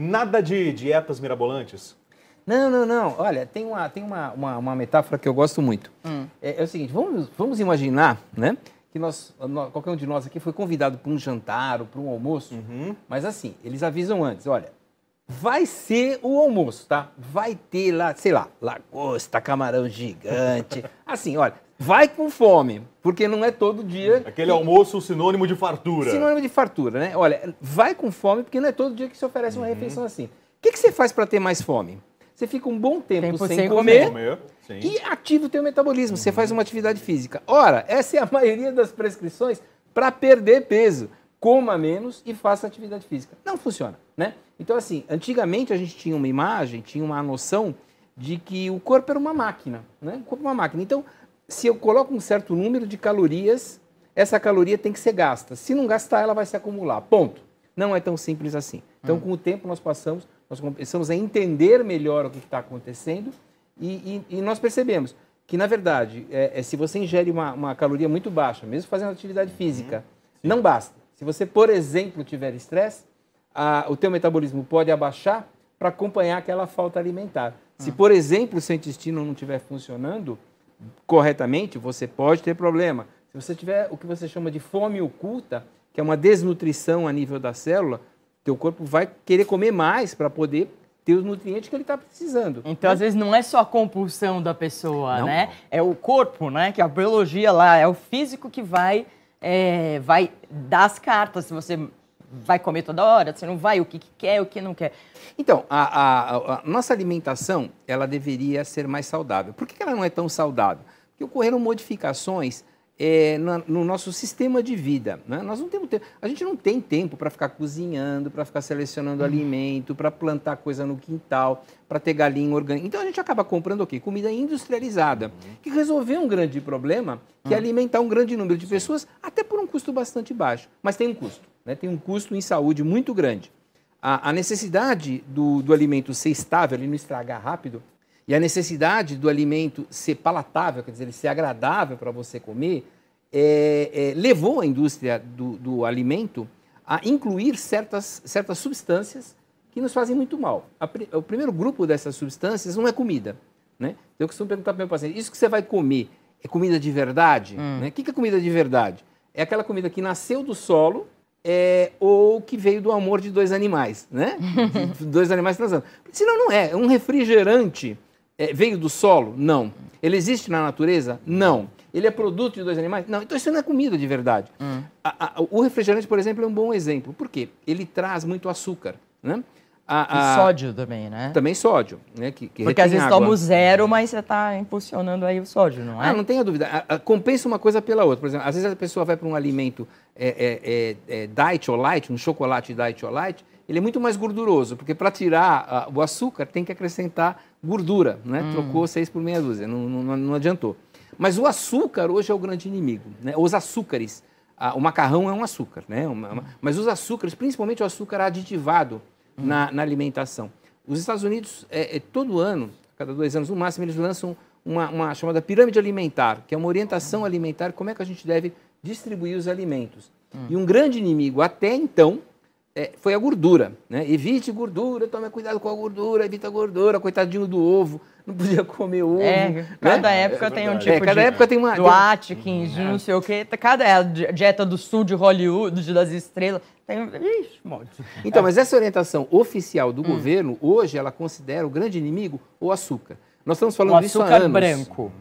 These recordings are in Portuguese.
Nada de dietas mirabolantes? Não, não, não. Olha, tem uma, tem uma, uma, uma metáfora que eu gosto muito. Hum. É, é o seguinte, vamos, vamos imaginar, né? Que nós, nós- qualquer um de nós aqui foi convidado para um jantar ou para um almoço. Mas assim, eles avisam antes, olha, vai ser o almoço, tá? Vai ter lá, sei lá, lagosta, camarão gigante. Assim, olha, vai com fome, porque não é todo dia. Aquele almoço sinônimo de fartura. Sinônimo de fartura, né? Olha, vai com fome, porque não é todo dia que se oferece uma refeição assim. O que, que você faz para ter mais fome? Você fica um bom tempo, Tempo sem, sem comer, Comer, sim. e ativa o teu metabolismo. Você faz uma atividade física. Ora, essa é a maioria das prescrições para perder peso. Coma menos e faça atividade física. Não funciona, né? Então, assim, antigamente a gente tinha uma imagem, tinha uma noção de que o corpo era uma máquina, né? O corpo é uma máquina. Então, se eu coloco um certo número de calorias, essa caloria tem que ser gasta. Se não gastar, ela vai se acumular. Ponto. Não é tão simples assim. Então, com o tempo, nós passamos, nós começamos a entender melhor o que está acontecendo e, e- e nós percebemos que, na verdade, é, é, se você ingere uma, uma caloria muito baixa, mesmo fazendo atividade física, não basta. Se você, por exemplo, tiver estresse, o teu metabolismo pode abaixar para acompanhar aquela falta alimentar. Se, por exemplo, o seu intestino não estiver funcionando corretamente, você pode ter problema. Se você tiver o que você chama de fome oculta, que é uma desnutrição a nível da célula, teu corpo vai querer comer mais para poder ter os nutrientes que ele está precisando. Então, às vezes, não é só a compulsão da pessoa, Não. né? É o corpo, né? Que a biologia lá, é o físico que vai, é, vai dar as cartas. Se você vai comer toda hora, se não vai, o que, que quer, o que não quer. Então, a, a- a nossa alimentação, ela deveria ser mais saudável. Por que ela não é tão saudável? Porque ocorreram modificações eh, na- no nosso sistema de vida. né? Nós não temos tempo, a gente não tem tempo para ficar cozinhando, para ficar selecionando alimento, para plantar coisa no quintal, para ter galinha orgânica. Então a gente acaba comprando o quê? Comida industrializada, que resolveu um grande problema, que é alimentar um grande número de pessoas, até por um custo bastante baixo. Mas tem um custo, né? tem um custo em saúde muito grande a, a necessidade do, do alimento ser estável, ele não estragar rápido, e a necessidade do alimento ser palatável, quer dizer, ele ser agradável para você comer, é, é, levou a indústria do, do alimento a incluir certas, certas substâncias que nos fazem muito mal. A o primeiro grupo dessas substâncias não é comida. Né? Eu costumo perguntar para o meu paciente, isso que você vai comer é comida de verdade? Né? O que é comida de verdade? É aquela comida que nasceu do solo, é, ou que veio do amor de dois animais, né? De dois animais transando. Senão não é. Um refrigerante é, veio do solo? Não. Ele existe na natureza? Não. Ele é produto de dois animais? Não. Então isso não é comida de verdade. A- a- o refrigerante, por exemplo, é um bom exemplo. Por quê? Ele traz muito açúcar, né? A- E a- sódio também, né? Também sódio, né? Que, que Porque às vezes água. toma o zero, mas você está impulsionando aí o sódio, não é? Ah, não tenha dúvida. A- compensa uma coisa pela outra. Por exemplo, às vezes a pessoa vai para um alimento é, é, é, é, diet ou light, um chocolate diet ou light, ele é muito mais gorduroso, porque para tirar o açúcar tem que acrescentar gordura, né? Trocou seis por meia dúzia, não, não, não adiantou. Mas o açúcar hoje é o grande inimigo, né? Os açúcares. O macarrão é um açúcar, né? Mas os açúcares, principalmente o açúcar aditivado na, na alimentação. Os Estados Unidos, é, é, todo ano, cada dois anos no máximo, eles lançam uma, uma chamada pirâmide alimentar, que é uma orientação alimentar, como é que a gente deve distribuir os alimentos. E um grande inimigo até então é, foi a gordura. Né? Evite gordura, tome cuidado com a gordura, evita a gordura, coitadinho do ovo, não podia comer ovo. É, né? cada época É tem um tipo É, cada de... época tem uma- Do tem- Atkins, de não sei o quê. Cada é dieta do sul de Hollywood, das estrelas. Tem... Ixi, um monte. Então, mas essa orientação oficial do governo, hoje, ela considera o grande inimigo o açúcar. Nós estamos O falando disso há açúcar anos. branco.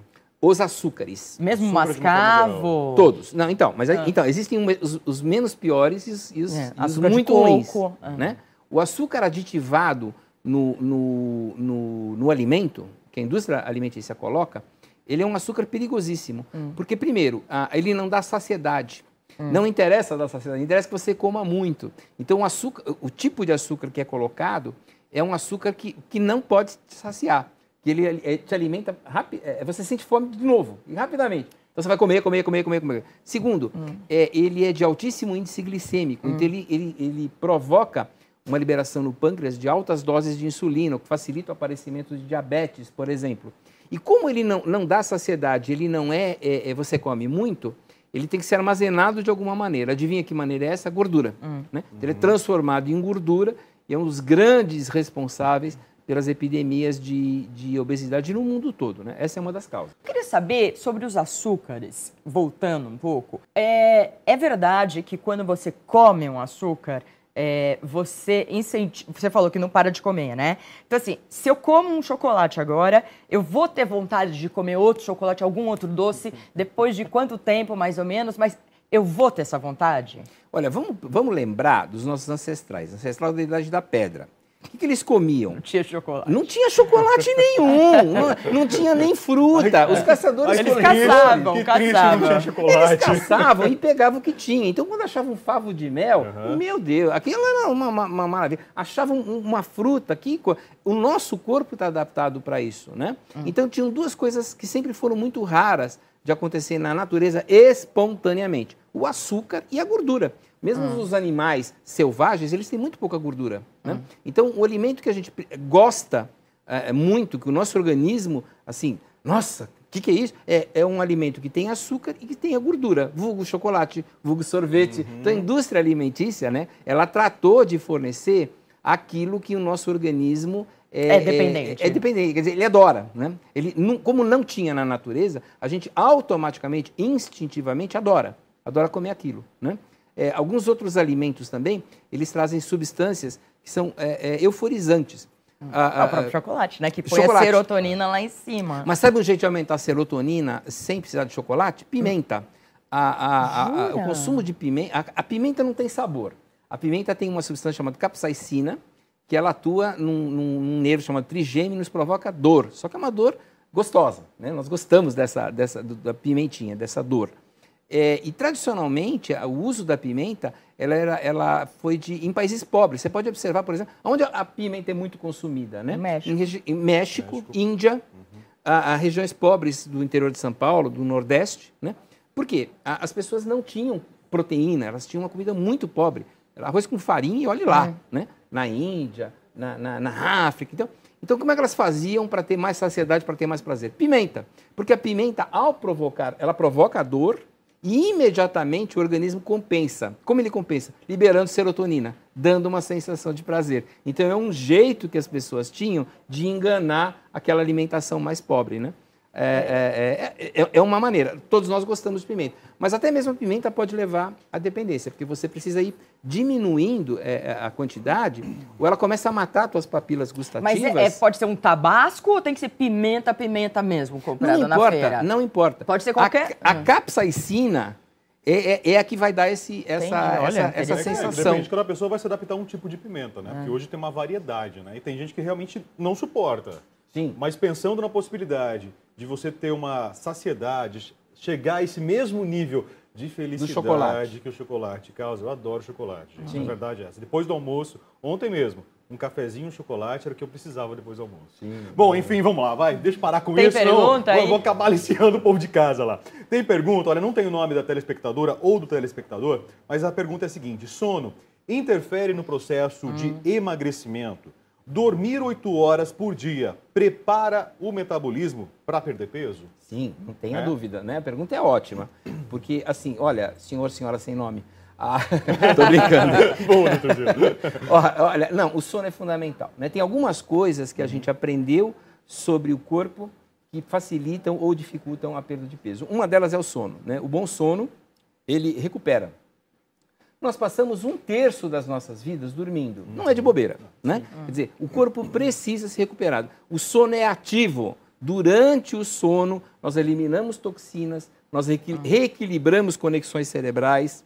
Os açúcares. Mesmo Açúcar de uma mascavo. Todos. Não, então, mas aí- então, existem os, os menos piores e os, e os- É, e os muito coco. ruins. Ah. Né? O açúcar aditivado no, no, no, no alimento, que a indústria alimentícia coloca, ele é um açúcar perigosíssimo. Hum. Porque, primeiro, ah, ele não dá saciedade. Não interessa dar saciedade, interessa que você coma muito. Então, o, açúcar, o tipo de açúcar que é colocado é um açúcar que, que não pode te saciar. Que ele te alimenta rápido. você sente fome de novo, e rapidamente. Então você vai comer, comer, comer, comer, comer. Segundo, é, ele é de altíssimo índice glicêmico. Então ele, ele, ele provoca uma liberação no pâncreas de altas doses de insulina, o que facilita o aparecimento de diabetes, por exemplo. E como ele não, não dá saciedade, ele não é, é, é, você come muito, ele tem que ser armazenado de alguma maneira. Adivinha que maneira é essa? Gordura. Né? Então, ele é transformado em gordura e é um dos grandes responsáveis pelas epidemias de, de obesidade no mundo todo. Né? Essa é uma das causas. Eu queria saber sobre os açúcares, voltando um pouco. É, é verdade que quando você come um açúcar, é, você incentiva. Você falou que não para de comer, né? Então, assim, se eu como um chocolate agora, eu vou ter vontade de comer outro chocolate, algum outro doce, depois de quanto tempo, mais ou menos, mas eu vou ter essa vontade? Olha, vamos, vamos lembrar dos nossos ancestrais, ancestrais da Idade da Pedra. O que, que, eles comiam? Não tinha chocolate. Não tinha chocolate nenhum. não, não, tinha nem fruta. Os caçadores eles caçavam, que caçavam. Não tinha chocolate. Eles caçavam e pegavam o que tinha. Então, quando achavam um favo de mel, uhum. meu Deus, aquilo era uma, uma, uma maravilha. Achavam uma fruta que o nosso corpo está adaptado para isso, né? Uhum. Então, tinham duas coisas que sempre foram muito raras de acontecer na natureza espontaneamente: o açúcar e a gordura. Mesmo hum. os animais selvagens, eles têm muito pouca gordura. Né? Hum. Então, o alimento que a gente gosta é, muito, que o nosso organismo, assim, nossa, o que, que, é isso? É, é, um alimento que tem açúcar e que tem a gordura, vulgo chocolate, vulgo sorvete. Uhum. Então, a indústria alimentícia, né, ela tratou de fornecer aquilo que o nosso organismo é, é, dependente. É, é, dependente, quer dizer, ele adora. Né? Ele, não, como não tinha na natureza, a gente automaticamente, instintivamente adora. Adora comer aquilo. Né? É, alguns outros alimentos também, eles trazem substâncias que são é, é, euforizantes. Hum. A, a, o próprio chocolate, né? Que põe chocolate. a serotonina lá em cima. Mas sabe um jeito de aumentar a serotonina sem precisar de chocolate? Pimenta. A, o consumo de pimenta... A, pimenta não tem sabor. A pimenta tem uma substância chamada capsaicina, que ela atua num, num nervo chamado trigêmeo e nos provoca dor. Só que é uma dor gostosa. Né? Nós gostamos dessa, dessa, da pimentinha, dessa dor. É, e tradicionalmente o uso da pimenta ela, era, ela foi de, em países pobres. Você pode observar, por exemplo, onde a pimenta é muito consumida, né? México. Em, em México, México, Índia, uhum. a, a, regiões pobres do interior de São Paulo, do Nordeste, né? Por quê? A, as pessoas não tinham proteína, elas tinham uma comida muito pobre. Arroz com farinha e olhe lá, é. né? Na Índia, na, na, na África. Então, então, como é que elas faziam para ter mais saciedade, para ter mais prazer? Pimenta. Porque a pimenta, ao provocar, ela provoca a dor, e imediatamente o organismo compensa. Como ele compensa? Liberando serotonina, dando uma sensação de prazer. Então é um jeito que as pessoas tinham de enganar aquela alimentação mais pobre, né? É, é, é, é, uma maneira. Todos nós gostamos de pimenta. Mas até mesmo a pimenta pode levar à dependência, porque você precisa ir diminuindo a quantidade, ou ela começa a matar as suas papilas gustativas. Mas pode ser um tabasco ou tem que ser pimenta, pimenta mesmo, comprada não importa, na feira? Não importa. Pode ser qualquer... A, a capsaicina é, é, a que vai dar esse, essa, Olha, essa, essa sensação. Depende, cada pessoa vai se adaptar a um tipo de pimenta, né? Porque hoje tem uma variedade, né? E tem gente que realmente não suporta. Sim. Mas pensando na possibilidade de você ter uma saciedade, chegar a esse mesmo nível de felicidade que o chocolate causa. Eu adoro chocolate, gente. Sim. Na verdade é essa. Depois do almoço, ontem mesmo, um cafezinho, um chocolate era o que eu precisava depois do almoço. Sim, bom, enfim, vamos lá, vai. Deixa eu parar com Tem isso. Pergunta não, aí? vou acabar aliciando o povo de casa lá. Tem pergunta, olha, não tem o nome da telespectadora ou do telespectador, mas a pergunta é a seguinte: sono interfere no processo hum. de emagrecimento? Dormir oito horas por dia prepara o metabolismo para perder peso? Sim, não tenha é? dúvida, né? A pergunta é ótima. Porque, assim, olha, senhor, senhora sem nome. Ah, tô brincando. Bom, Olha, não, o sono é fundamental. Né? Tem algumas coisas que a gente aprendeu sobre o corpo que facilitam ou dificultam a perda de peso. Uma delas é o sono. Né? O bom sono, ele recupera nós passamos um terço das nossas vidas dormindo. Não é de bobeira, né? Quer dizer, o corpo precisa ser recuperado. O sono é ativo. Durante o sono, nós eliminamos toxinas, nós reequilibramos conexões cerebrais.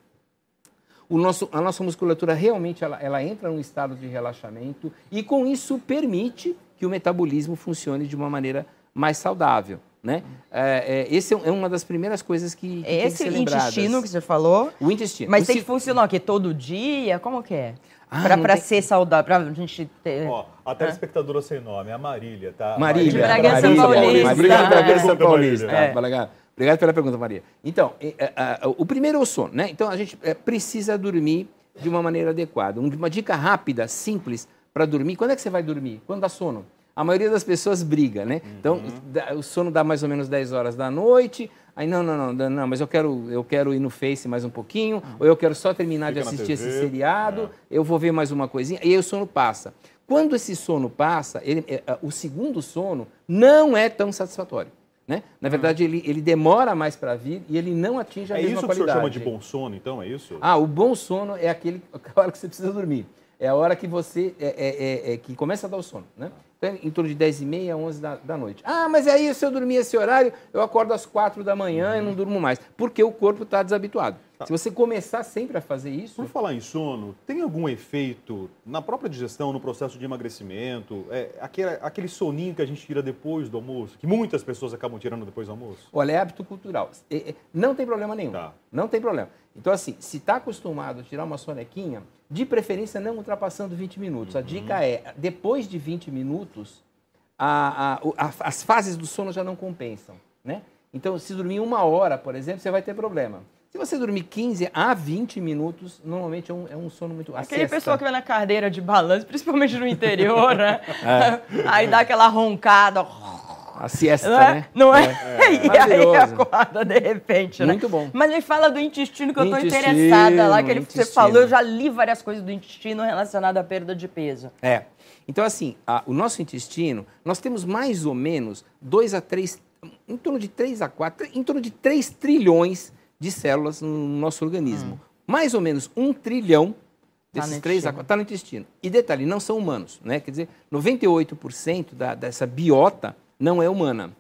O nosso, a nossa musculatura realmente ela, ela entra num estado de relaxamento e, com isso, permite que o metabolismo funcione de uma maneira mais saudável. Né? É, é, esse é, é uma das primeiras coisas que, que Esse tem que intestino que você falou? O intestino. Mas o tem que funcionar aqui todo dia? Como que é? Ah, para tem... ser saudável, para a gente ter... Ó, a telespectadora ah. sem nome, a Marília, tá? Marília. De Bragança Marília, Paulista. Marília Bragança Paulista. É. Obrigado pela pergunta, Maria. Então, é, é, o primeiro é o sono, né? Então, a gente é, precisa dormir de uma maneira adequada. Uma dica rápida, simples, para dormir. Quando é que você vai dormir? Quando dá sono. A maioria das pessoas briga, né? Então, uhum. Então, o sono dá mais ou menos 10 horas da noite, Aí, não, não, não, não, mas eu quero, eu quero ir no Face mais um pouquinho, uhum. ou eu quero só terminar Fica de assistir esse seriado, é. eu vou ver mais uma coisinha, e aí o sono passa. Quando esse sono passa, ele, é, é, o segundo sono não é tão satisfatório. Né? Na verdade, ele, ele demora mais para vir e ele não atinge a é mesma qualidade. É isso que o senhor chama de bom sono, então? É isso? Ah, o bom sono é aquele a hora que você precisa dormir. É a hora que você é, é, é, é que começa a dar o sono, né? Em torno de 10 e meia, 11 da, da noite. Ah, mas aí se eu dormir esse horário, eu acordo às 4 da manhã e não durmo mais. Porque o corpo está desabituado. Tá. Se você começar sempre a fazer isso... Por falar em sono, tem algum efeito na própria digestão, no processo de emagrecimento? É, aquele, aquele soninho que a gente tira depois do almoço, que muitas pessoas acabam tirando depois do almoço? Olha, é hábito cultural. É, é, não tem problema nenhum. Tá. Não tem problema. Então, assim, se está acostumado a tirar uma sonequinha de preferência, não ultrapassando 20 minutos. Uhum. A dica é, depois de 20 minutos, a, a, a, as fases do sono já não compensam. Né? Então, se dormir uma hora, por exemplo, você vai ter problema. Se você dormir 15 a 20 minutos, normalmente é um, é um sono muito... Aquele pessoal que vai na cadeira de balanço, principalmente no interior, né? É. Aí dá aquela roncada a siesta, não é? né? Não é? é. E aí acorda de repente, né? Muito bom. Mas me fala do intestino que eu estou interessada lá, que ele, você falou, eu já li várias coisas do intestino relacionado à perda de peso. É. Então, assim, a, o nosso intestino, nós temos mais ou menos 2 a 3, em torno de 3 a 4, em torno de 3 trilhões de células no nosso organismo. Hum. Mais ou menos um trilhão desses tá 3 a 4 está no intestino. E detalhe, não são humanos, né? Quer dizer, 98% da, dessa biota não é humana.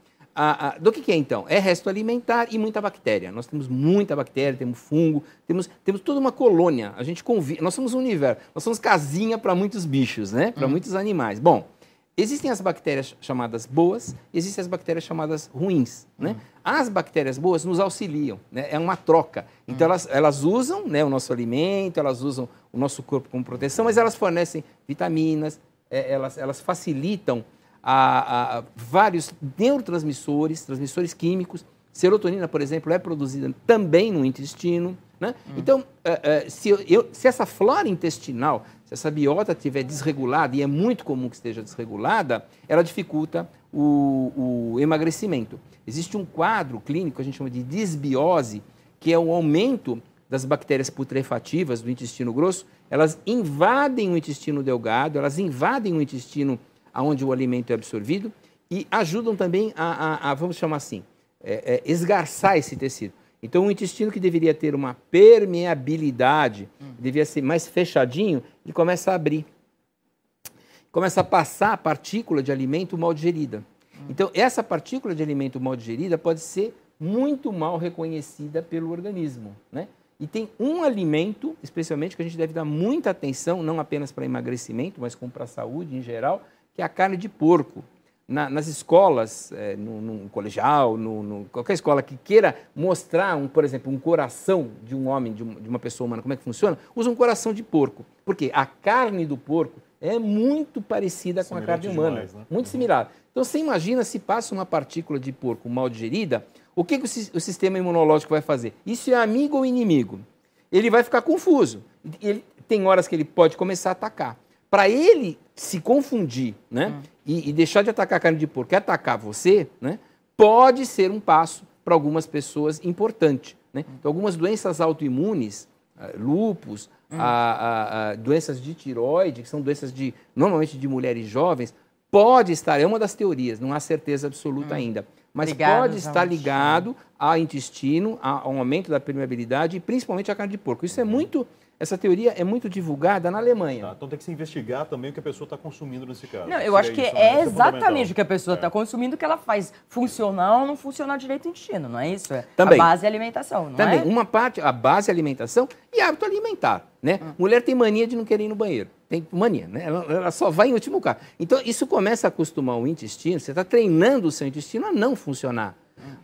do que, que, é então? É resto alimentar e muita bactéria. Nós temos muita bactéria, temos fungo, temos, temos toda uma colônia. A gente convive, nós somos um universo, nós somos casinha para muitos bichos, né? Para hum. muitos animais. Bom, existem as bactérias chamadas boas, existem as bactérias chamadas ruins, né? Hum. As bactérias boas nos auxiliam, né? É uma troca. Então hum. elas, elas usam, né, o nosso alimento, elas usam o nosso corpo como proteção, mas elas fornecem vitaminas, é, elas, elas facilitam a, a, vários neurotransmissores, transmissores químicos. Serotonina, por exemplo, é produzida também no intestino. Né? Hum. Então, é, é, se, eu, se essa flora intestinal, se essa biota estiver desregulada, e é muito comum que esteja desregulada, ela dificulta o, o emagrecimento. Existe um quadro clínico que a gente chama de disbiose, que é o aumento das bactérias putrefativas do intestino grosso. Elas invadem o intestino delgado, elas invadem o intestino aonde o alimento é absorvido e ajudam também a, a, a vamos chamar assim, é, é, esgarçar esse tecido. Então, o intestino que deveria ter uma permeabilidade, hum. devia ser mais fechadinho, ele começa a abrir. Começa a passar a partícula de alimento mal digerida. Hum. Então, essa partícula de alimento mal digerida pode ser muito mal reconhecida pelo organismo. Né? E tem um alimento, especialmente, que a gente deve dar muita atenção, não apenas para emagrecimento, mas como para a saúde em geral, que é a carne de porco. Na, nas escolas, é, no, no, colegial, no, no, qualquer escola que queira mostrar, um, por exemplo, um coração de um homem, de, um, de uma pessoa humana, como é que funciona, usa um coração de porco. Porque a carne do porco é muito parecida com a carne humana. Demais, né? Muito uhum. similar. Então você imagina se passa uma partícula de porco mal digerida, o que, que o, o, sistema imunológico vai fazer? Isso é amigo ou inimigo? Ele vai ficar confuso. Ele, tem horas que ele pode começar a atacar. Para ele se confundir né, hum. e, e, deixar de atacar a carne de porco e atacar você, né, pode ser um passo para algumas pessoas importante. Né? Então, algumas doenças autoimunes, uh, lupus, hum. a, a, a, doenças de tiroide, que são doenças de normalmente de mulheres jovens, pode estar, é uma das teorias, não há certeza absoluta hum. ainda, mas ligado pode estar ligado ao intestino, ao aumento da permeabilidade e principalmente à carne de porco. Isso é muito essa teoria é muito divulgada na Alemanha. Tá, então tem que se investigar também o que a pessoa está consumindo nesse caso. Não, eu acho que é, é exatamente o que a pessoa está é. consumindo que ela faz funcionar ou não funcionar direito o intestino, não é isso? É também. A base é alimentação, não também. é? Uma parte, a base é alimentação e hábito alimentar, né? Hum. Mulher tem mania de não querer ir no banheiro. Tem mania, né? Ela, ela só vai em último caso. Então, isso começa a acostumar o intestino, você está treinando o seu intestino a não funcionar.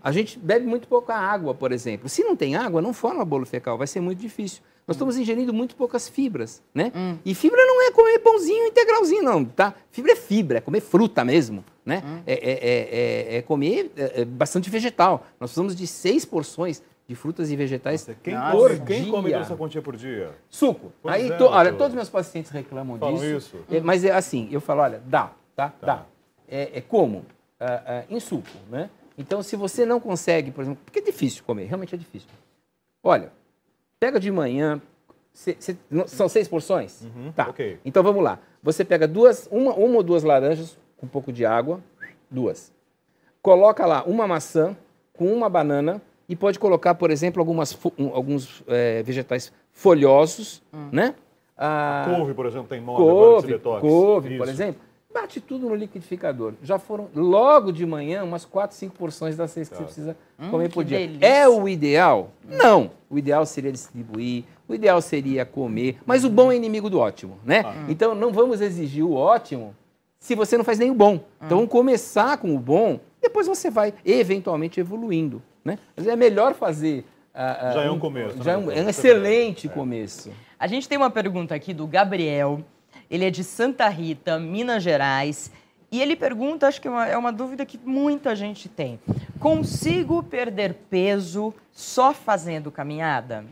A gente bebe muito pouca água, por exemplo. Se não tem água, não forma bolo fecal, vai ser muito difícil. Nós estamos ingerindo muito poucas fibras, né? Hum. E fibra não é comer pãozinho integralzinho, não, tá? Fibra é fibra, é comer fruta mesmo, né? Hum. É, é, é, é, comer é, é bastante vegetal. Nós precisamos de seis porções de frutas e vegetais Nossa, quem por dia. Quem come essa quantia por dia? Suco. Pois Aí, to, olha, todos os meus pacientes reclamam Falam disso. isso. mas é assim, eu falo, olha, dá, tá? tá. Dá. é, é como? Ah, ah, em suco, né? Então, se você não consegue, por exemplo, porque é difícil comer, realmente é difícil. Olha, pega de manhã, cê, cê, são seis porções? Uhum, tá. Okay. Então vamos lá. Você pega duas, uma, uma ou duas laranjas com um pouco de água, duas. Coloca lá uma maçã com uma banana e pode colocar, por exemplo, algumas, alguns é, vegetais folhosos, hum. né? Ah, couve, por exemplo, tem moda couve, agora Couve, Isso. por exemplo. Bate tudo no liquidificador. Já foram, logo de manhã, umas 4, 5 porções das seis tá. que você precisa hum, comer por dia. Delícia. É o ideal? Não. O ideal seria distribuir, o ideal seria comer, mas o bom é inimigo do ótimo, né? Ah. Então não vamos exigir o ótimo se você não faz nem o bom. Então vamos começar com o bom, depois você vai eventualmente evoluindo, né? Mas é melhor fazer Uh, já é um começo. Já né? é, um, é um excelente é. começo. A gente tem uma pergunta aqui do Gabriel. Ele é de Santa Rita, Minas Gerais. E ele pergunta, acho que é uma, é uma dúvida que muita gente tem: consigo perder peso só fazendo caminhada?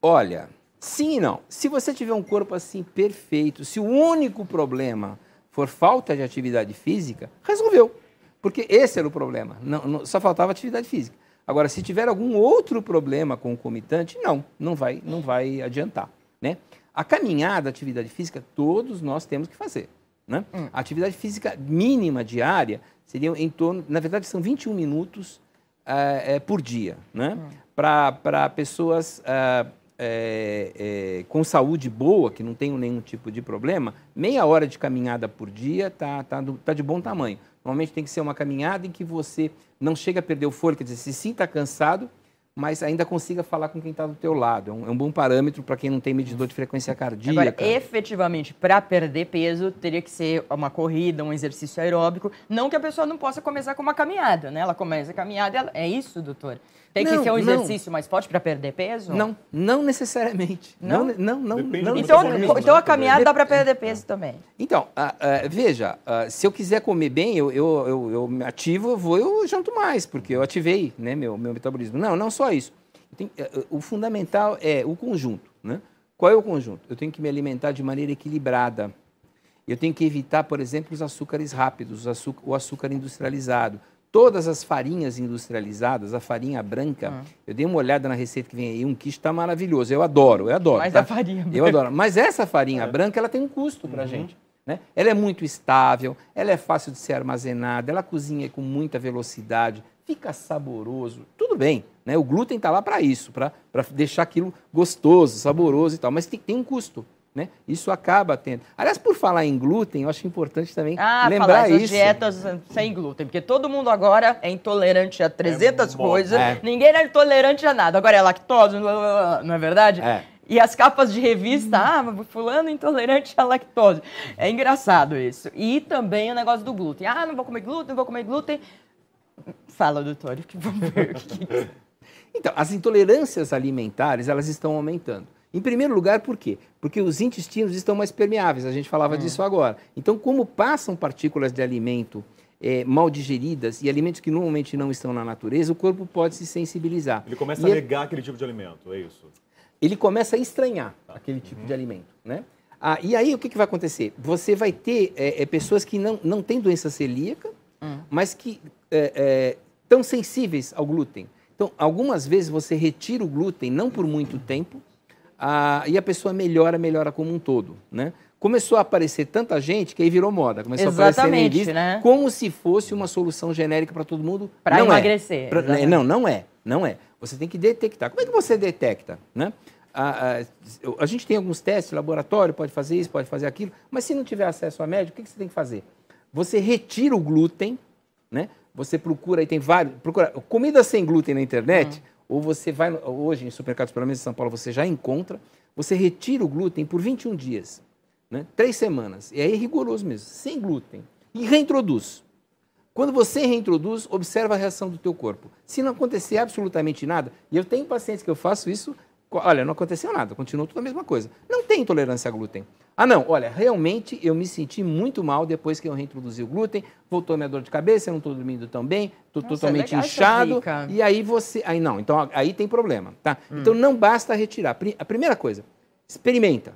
Olha, sim e não. Se você tiver um corpo assim perfeito, se o único problema for falta de atividade física, resolveu. Porque esse era o problema. Não, não, só faltava atividade física. Agora, se tiver algum outro problema concomitante, não, não vai, não vai adiantar. Né? A caminhada, a atividade física, todos nós temos que fazer. Né? Hum. A atividade física mínima diária seria em torno, na verdade, são 21 minutos uh, é, por dia. Né? Hum. Para pessoas é, é, com saúde boa, que não tenham nenhum tipo de problema, meia hora de caminhada por dia está tá, tá de bom tamanho. Normalmente tem que ser uma caminhada em que você não chega a perder o fôlego, quer dizer, se sinta cansado, mas ainda consiga falar com quem está do teu lado. É um, é um bom parâmetro para quem não tem medidor de frequência cardíaca. Agora, efetivamente, para perder peso, teria que ser uma corrida, um exercício aeróbico. Não que a pessoa não possa começar com uma caminhada, né? Ela começa a caminhada, ela... é isso, doutor? Tem que não, ser um exercício não. mais forte para perder peso? Não, não necessariamente. Não, não, não. não, não então, então a caminhada dá para perder peso também. Então, uh, uh, veja, uh, se eu quiser comer bem, eu, eu, eu, eu me ativo, eu vou, eu janto mais, porque eu ativei né, meu, meu metabolismo. Não, não só isso. Tenho, eh, eh, o fundamental é o conjunto. Né? Qual é o conjunto? Eu tenho que me alimentar de maneira equilibrada. Eu tenho que evitar, por exemplo, os açúcares rápidos, o açúcar, o açúcar industrializado todas as farinhas industrializadas, a farinha branca, ah. eu dei uma olhada na receita que vem aí, um quiche está maravilhoso, eu adoro, eu adoro. Mas tá? a farinha branca. Eu adoro. Mas essa farinha é. branca, ela tem um custo para a uhum. gente. Né? Ela é muito estável, ela é fácil de ser armazenada, ela cozinha com muita velocidade, fica saboroso, tudo bem. Né? O glúten está lá para isso, para deixar aquilo gostoso, saboroso e tal, mas tem, tem um custo. Né? Isso acaba tendo. Aliás, por falar em glúten, eu acho importante também ah, lembrar falar isso. dietas sem glúten, porque todo mundo agora é intolerante a 300 é coisas, é. ninguém é intolerante a nada. Agora é lactose, não é verdade? É. E as capas de revista, ah, fulano intolerante à lactose. É engraçado isso. E também o negócio do glúten. Ah, não vou comer glúten, não vou comer glúten. Fala, doutor, que vamos ver. então, as intolerâncias alimentares, elas estão aumentando. Em primeiro lugar, por quê? Porque os intestinos estão mais permeáveis, a gente falava hum. disso agora. Então, como passam partículas de alimento é, mal digeridas e alimentos que normalmente não estão na natureza, o corpo pode se sensibilizar. Ele começa e a é negar é... aquele tipo de alimento, é isso? Ele começa a estranhar tá. aquele tipo uhum. de alimento, né? Ah, e aí, o que, que vai acontecer? Você vai ter é, é, pessoas que não, não têm doença celíaca, hum. mas que estão sensíveis ao glúten. Então, algumas vezes você retira o glúten, não por muito tempo, a, e a pessoa melhora, melhora como um todo, né? Começou a aparecer tanta gente que aí virou moda. Começou Exatamente, a aparecer revista, né? como se fosse uma solução genérica para todo mundo. Para é. emagrecer. É. Pra, não, não é. Não é. Você tem que detectar. Como é que você detecta? Né? A, a, a, gente tem alguns testes, laboratório pode fazer isso, pode fazer aquilo, mas se não tiver acesso a médico, o que, que você tem que fazer? Você retira o glúten, né? Você procura, aí tem vários, procura comida sem glúten na internet, hum ou você vai, hoje em supermercados, pelo menos em São Paulo, você já encontra, você retira o glúten por 21 dias, né? três semanas, e aí é rigoroso mesmo, sem glúten, e reintroduz. Quando você reintroduz, observa a reação do teu corpo. Se não acontecer absolutamente nada, e eu tenho pacientes que eu faço isso Olha, não aconteceu nada, continuou tudo a mesma coisa. Não tem intolerância a glúten. Ah, não, olha, realmente eu me senti muito mal depois que eu reintroduzi o glúten, voltou minha dor de cabeça, eu não estou dormindo tão bem, estou totalmente inchado. E aí você. Aí não, então aí tem problema, tá? Hum. Então não basta retirar. A primeira coisa, experimenta.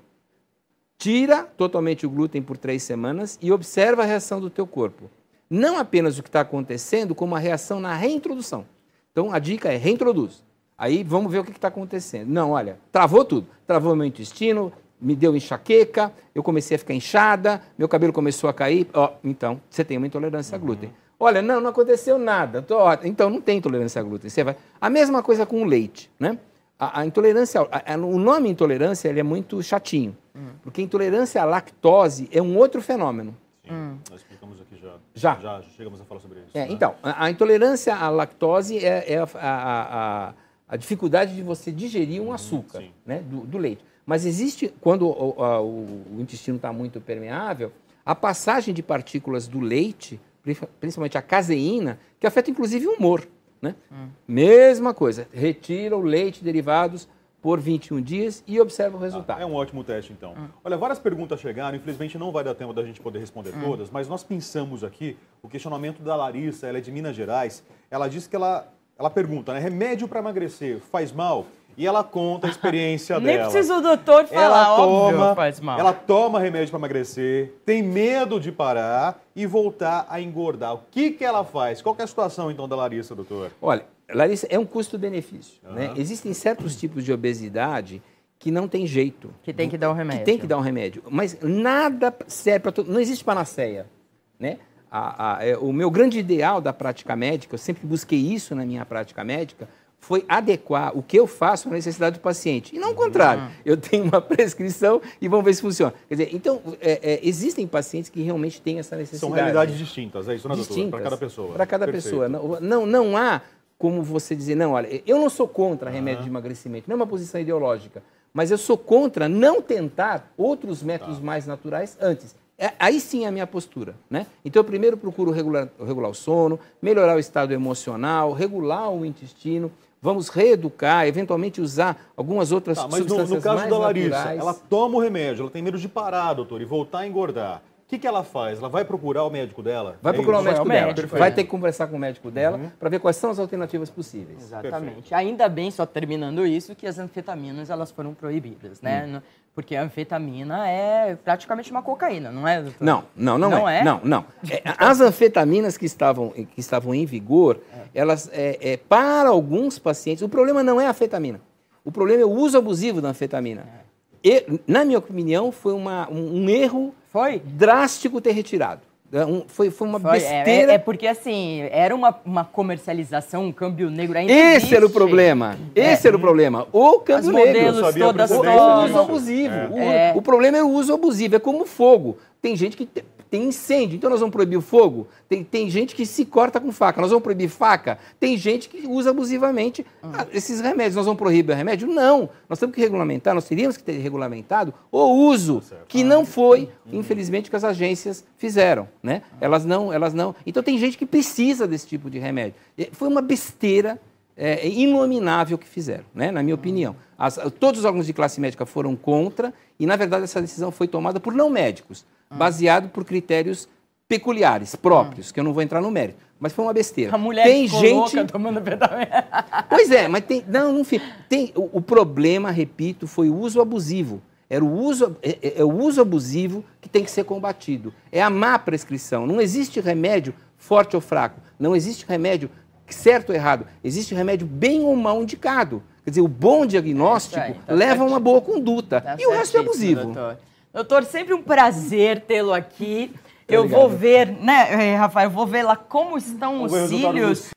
tira totalmente o glúten por três semanas e observa a reação do teu corpo. Não apenas o que está acontecendo, como a reação na reintrodução. Então a dica é reintroduz. Aí vamos ver o que está acontecendo. Não, olha, travou tudo. Travou meu intestino, me deu enxaqueca, eu comecei a ficar inchada, meu cabelo começou a cair. Ó, então, você tem uma intolerância uhum. a glúten. Olha, não, não aconteceu nada. Tô, ó, então não tem intolerância a glúten. Você vai. A mesma coisa com o leite, né? A, a intolerância, a, a, o nome intolerância ele é muito chatinho, hum. porque intolerância à lactose é um outro fenômeno. Sim, hum. nós explicamos aqui já. Já? Já, chegamos a falar sobre isso. É, né? Então, a, intolerância à lactose é, é a, a, dificuldade de você digerir um uhum, açúcar né, do, do leite. Mas existe, quando o, o, o intestino está muito permeável, a passagem de partículas do leite, principalmente a caseína, que afeta inclusive o humor. Né? Hum. Mesma coisa, retira o leite derivados por 21 dias e observa o resultado. Ah, é um ótimo teste, então. Hum. Olha, várias perguntas chegaram, infelizmente não vai dar tempo da gente poder responder hum. todas, mas nós pensamos aqui, o questionamento da Larissa, ela é de Minas Gerais, ela disse que ela, ela pergunta, né, remédio para emagrecer faz mal? E ela conta a experiência Nem dela. Nem precisa o doutor falar, ela óbvio, toma, faz mal. Ela toma remédio para emagrecer, tem medo de parar e voltar a engordar. O que, que ela faz? Qual é a situação, então, da Larissa, doutor? Olha, Larissa, é um custo-benefício. Uhum. Né? Existem certos tipos de obesidade que não tem jeito. Que tem que dar um remédio. Que tem que dar um remédio. Mas nada serve para todo... Não existe panaceia, né? A, a, é, o meu grande ideal da prática médica, eu sempre busquei isso na minha prática médica, foi adequar o que eu faço à necessidade do paciente. E não o contrário. Uhum. Eu tenho uma prescrição e vamos ver se funciona. Quer dizer, então, é, é, existem pacientes que realmente têm essa necessidade. São realidades distintas, é isso, né, doutor? Para cada pessoa. Para cada Perfeito. pessoa. Não, não, não há como você dizer, não, olha, eu não sou contra remédio uhum. de emagrecimento, não é uma posição ideológica, mas eu sou contra não tentar outros métodos tá. mais naturais antes. É, aí sim é a minha postura. Né? Então, eu primeiro procuro regular, regular o sono, melhorar o estado emocional, regular o intestino, vamos reeducar, eventualmente usar algumas outras tá, mas substâncias no, no caso da Larissa, naturais. ela toma o remédio, ela tem medo de parar, doutor, e voltar a engordar. O que, que ela faz? Ela vai procurar o médico dela? Vai é procurar o médico, dela. Médico, vai ter que conversar com o médico dela uhum. para ver quais são as alternativas possíveis. Exatamente. Perfeito. Ainda bem, só terminando isso, que as anfetaminas elas foram proibidas, né? Hum. Porque a anfetamina é praticamente uma cocaína, não é, doutor? Não, não, não, não é. é. Não, não. É, as anfetaminas que estavam, que estavam em vigor, é. elas, é, é, para alguns pacientes, o problema não é a anfetamina. O problema é o uso abusivo da anfetamina. É. E, na minha opinião, foi uma, um, um erro foi? drástico ter retirado. É um, foi, foi uma foi, é, besteira. É, é, porque, assim, era uma, uma comercialização, um câmbio negro ainda Esse existe. era o problema. Esse é. era o problema. O câmbio As negro. Modelos todas o uso abusivo. É. O, o, problema é o uso abusivo. É como fogo. Tem gente que tem incêndio, então nós vamos proibir o fogo. Tem, tem gente que se corta com faca, nós vamos proibir faca. Tem gente que usa abusivamente uhum. esses remédios. Nós vamos proibir o remédio? Não. Nós temos que regulamentar, nós teríamos que ter regulamentado o uso, tá que não foi, uhum. infelizmente, que as agências fizeram. Né? Elas não, elas não. Então tem gente que precisa desse tipo de remédio. Foi uma besteira é, inominável que fizeram, né? na minha opinião. As, todos os órgãos de classe médica foram contra e, na verdade, essa decisão foi tomada por não médicos baseado por critérios peculiares, próprios, que eu não vou entrar no mérito. Mas foi uma besteira. A mulher tem gente louca tomando Pois é, mas tem. Não, não tem. O, o, problema, repito, foi o uso abusivo. Era o uso, é, é, é, o uso abusivo que tem que ser combatido. É a má prescrição. Não existe remédio forte ou fraco. Não existe remédio certo ou errado. Existe remédio bem ou mal indicado. Quer dizer, o bom diagnóstico é, tá leva a uma boa conduta. Tá e o resto é abusivo. Doutor. Doutor, sempre um prazer tê-lo aqui. eu vou ver, né, Rafael, eu vou ver lá como estão os cílios